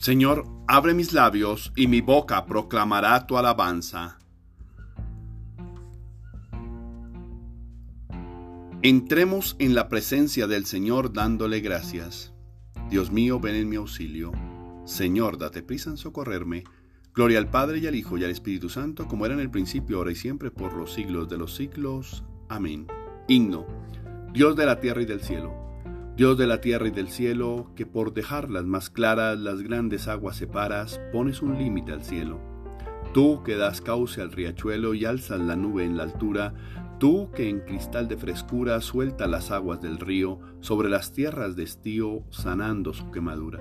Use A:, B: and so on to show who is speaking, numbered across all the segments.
A: Señor, abre mis labios y mi boca proclamará tu alabanza. Entremos en la presencia del Señor dándole gracias. Dios mío, ven en mi auxilio. Señor, date prisa en socorrerme. Gloria al Padre y al Hijo y al Espíritu Santo, como era en el principio, ahora y siempre, por los siglos de los siglos. Amén. Himno. Dios de la tierra y del cielo. Dios de la tierra y del cielo, que por dejarlas más claras las grandes aguas separas, pones un límite al cielo. Tú que das cauce al riachuelo y alzas la nube en la altura, Tú que en cristal de frescura suelta las aguas del río sobre las tierras de estío sanando su quemadura.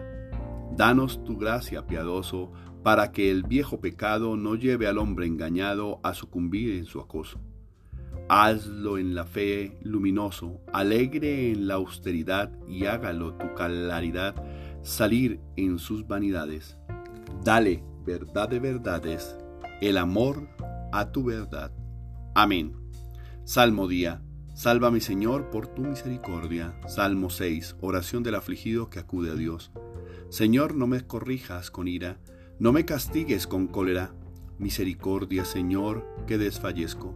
A: Danos tu gracia, piadoso, para que el viejo pecado no lleve al hombre engañado a sucumbir en su acoso. Hazlo en la fe luminoso, alegre en la austeridad y hágalo tu claridad salir en sus vanidades. Dale verdad de verdades, el amor a tu verdad. Amén. Salmo día. Salva Señor por tu misericordia. Salmo 6. Oración del afligido que acude a Dios. Señor, no me corrijas con ira, no me castigues con cólera. Misericordia, Señor, que desfallezco.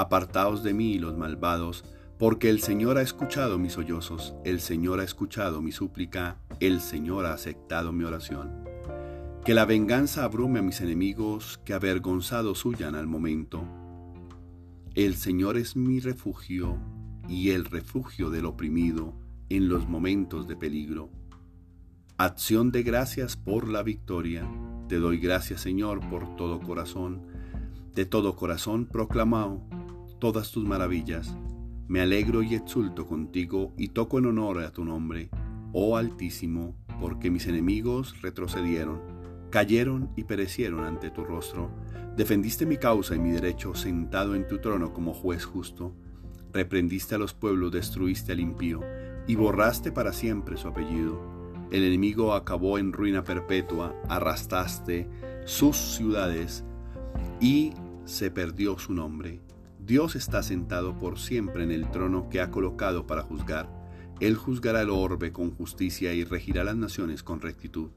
A: Apartaos de mí los malvados, porque el Señor ha escuchado mis sollozos, el Señor ha escuchado mi súplica, el Señor ha aceptado mi oración. Que la venganza abrume a mis enemigos, que avergonzados huyan al momento el Señor es mi refugio y el refugio del oprimido en los momentos de peligro. Acción de gracias por la victoria. Te doy gracias, Señor, por todo corazón. De todo corazón proclamado todas tus maravillas. Me alegro y exulto contigo y toco en honor a tu nombre, oh Altísimo, porque mis enemigos retrocedieron cayeron y perecieron ante tu rostro. Defendiste mi causa y mi derecho sentado en tu trono como juez justo. Reprendiste a los pueblos, destruiste al impío y borraste para siempre su apellido. El enemigo acabó en ruina perpetua, arrastraste sus ciudades y se perdió su nombre. Dios está sentado por siempre en el trono que ha colocado para juzgar. Él juzgará el orbe con justicia y regirá las naciones con rectitud.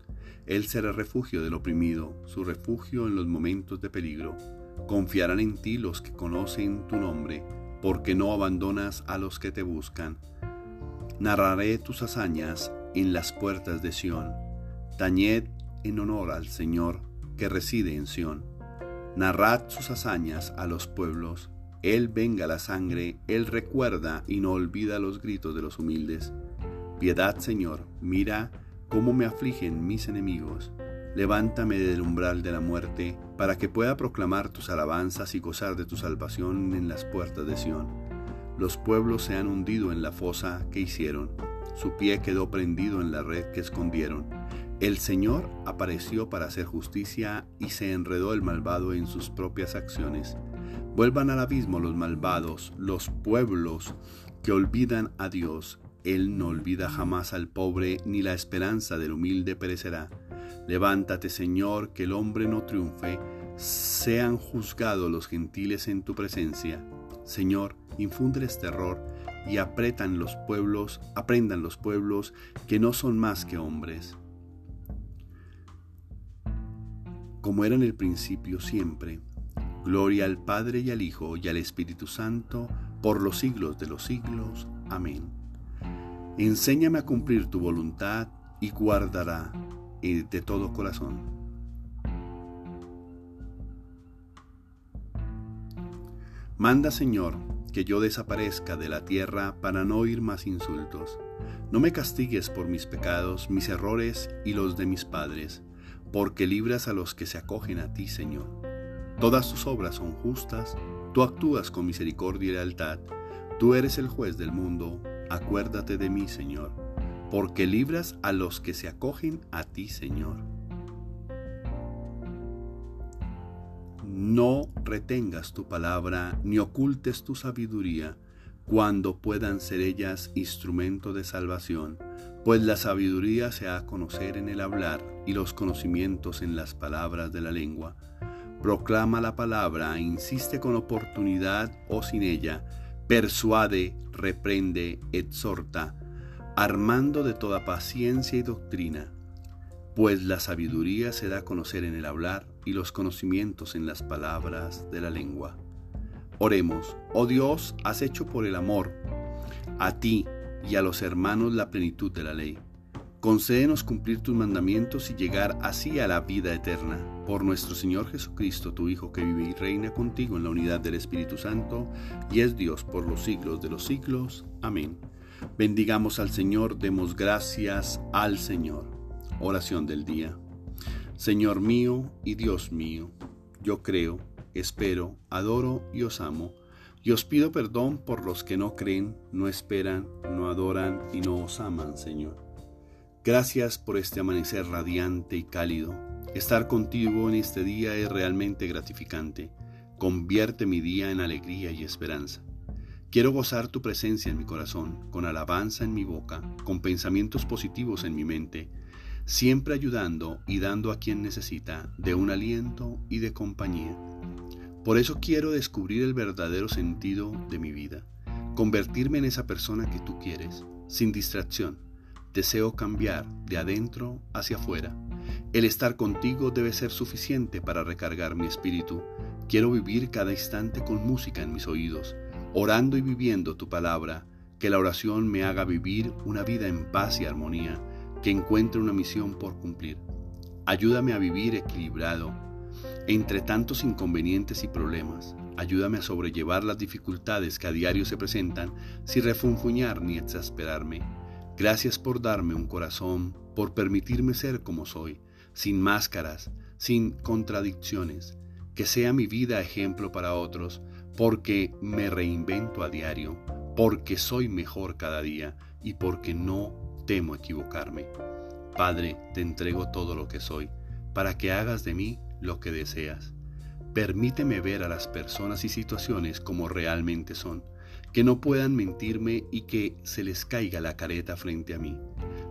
A: Él será refugio del oprimido, su refugio en los momentos de peligro. Confiarán en ti los que conocen tu nombre, porque no abandonas a los que te buscan. Narraré tus hazañas en las puertas de Sión. Tañed en honor al Señor que reside en Sión. Narrad sus hazañas a los pueblos. Él venga la sangre, Él recuerda y no olvida los gritos de los humildes. Piedad, Señor, mira cómo me afligen mis enemigos. Levántame del umbral de la muerte, para que pueda proclamar tus alabanzas y gozar de tu salvación en las puertas de Sión. Los pueblos se han hundido en la fosa que hicieron, su pie quedó prendido en la red que escondieron. El Señor apareció para hacer justicia y se enredó el malvado en sus propias acciones. Vuelvan al abismo los malvados, los pueblos que olvidan a Dios él no olvida jamás al pobre, ni la esperanza del humilde perecerá. Levántate, Señor, que el hombre no triunfe, sean juzgados los gentiles en tu presencia. Señor, infúndeles terror y apretan los pueblos, aprendan los pueblos que no son más que hombres. Como era en el principio siempre, gloria al Padre y al Hijo y al Espíritu Santo, por los siglos de los siglos. Amén. Enséñame a cumplir tu voluntad y guardará de todo corazón. Manda, Señor, que yo desaparezca de la tierra para no oír más insultos. No me castigues por mis pecados, mis errores y los de mis padres, porque libras a los que se acogen a ti, Señor. Todas tus obras son justas, tú actúas con misericordia y lealtad, tú eres el juez del mundo acuérdate de mí, Señor, porque libras a los que se acogen a ti, Señor. no retengas tu palabra ni ocultes tu sabiduría, cuando puedan ser ellas instrumento de salvación, pues la sabiduría se ha a conocer en el hablar y los conocimientos en las palabras de la lengua. Proclama la palabra, insiste con oportunidad o sin ella, persuade, reprende, exhorta, armando de toda paciencia y doctrina, pues la sabiduría se da a conocer en el hablar y los conocimientos en las palabras de la lengua. Oremos, oh Dios, has hecho por el amor a ti y a los hermanos la plenitud de la ley. Concédenos cumplir tus mandamientos y llegar así a la vida eterna. Por nuestro Señor Jesucristo, tu Hijo, que vive y reina contigo en la unidad del Espíritu Santo, y es Dios por los siglos de los siglos. Amén. Bendigamos al Señor, demos gracias al Señor. Oración del día. Señor mío y Dios mío, yo creo espero, adoro y os amo. Y os pido perdón por los que no creen, no esperan, no adoran y no os aman, Señor. Gracias por este amanecer radiante y cálido. Estar contigo en este día es realmente gratificante. Convierte mi día en alegría y esperanza. Quiero gozar tu presencia en mi corazón, con alabanza en mi boca, con pensamientos positivos en mi mente, siempre ayudando y dando a quien necesita de un aliento y de compañía. Por eso quiero descubrir el verdadero sentido de mi vida, convertirme en esa persona que tú quieres, sin distracción. Deseo cambiar de adentro hacia afuera. El estar contigo debe ser suficiente para recargar mi espíritu. Quiero vivir cada instante con música en mis oídos, orando y viviendo tu palabra, que la oración me haga vivir una vida en paz y armonía, que encuentre una misión por cumplir. Ayúdame a vivir equilibrado, entre tantos inconvenientes y problemas, ayúdame a sobrellevar las dificultades que a diario se presentan sin refunfuñar ni exasperarme. Gracias por darme un corazón, por permitirme ser como soy, sin máscaras, sin contradicciones. Que sea mi vida ejemplo para otros, porque me reinvento a diario, porque soy mejor cada día y porque no temo equivocarme. Padre, te entrego todo lo que soy, para que hagas de mí lo que deseas. Permíteme ver a las personas y situaciones como realmente son, que no puedan mentirme y que se les caiga la careta frente a mí.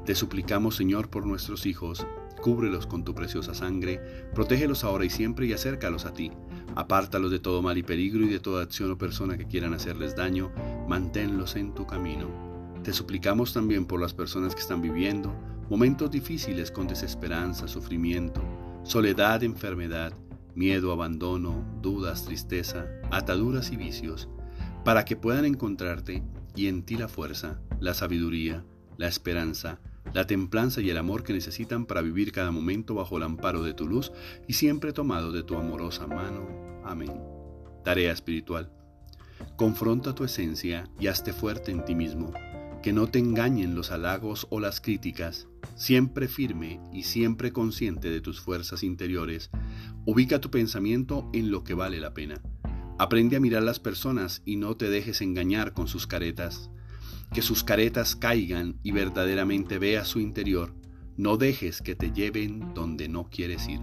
A: Te suplicamos, Señor, por nuestros hijos, cúbrelos con tu preciosa sangre, protégelos ahora y siempre y acércalos a ti. Apártalos de todo mal y peligro y de toda acción o persona que quieran hacerles daño, manténlos en tu camino. Te suplicamos también por las personas que están viviendo momentos difíciles con desesperanza, sufrimiento, soledad, enfermedad, miedo, abandono, dudas, tristeza, ataduras y vicios, para que puedan encontrarte y en ti la fuerza, la sabiduría, la esperanza, la templanza y el amor que necesitan para vivir cada momento bajo el amparo de tu luz y siempre tomado de tu amorosa mano. Amén. Tarea espiritual. Confronta tu esencia y hazte fuerte en ti mismo que no te engañen los halagos o las críticas, siempre firme y siempre consciente de tus fuerzas interiores, ubica tu pensamiento en lo que vale la pena. Aprende a mirar las personas y no te dejes engañar con sus caretas. Que sus caretas caigan y verdaderamente veas su interior. No dejes que te lleven donde no quieres ir.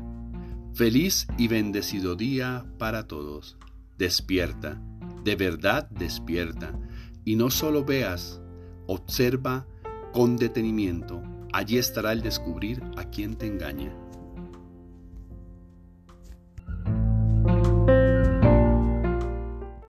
A: Feliz y bendecido día para todos. Despierta, de verdad despierta, y no solo veas Observa con detenimiento. Allí estará el descubrir a quien te engaña.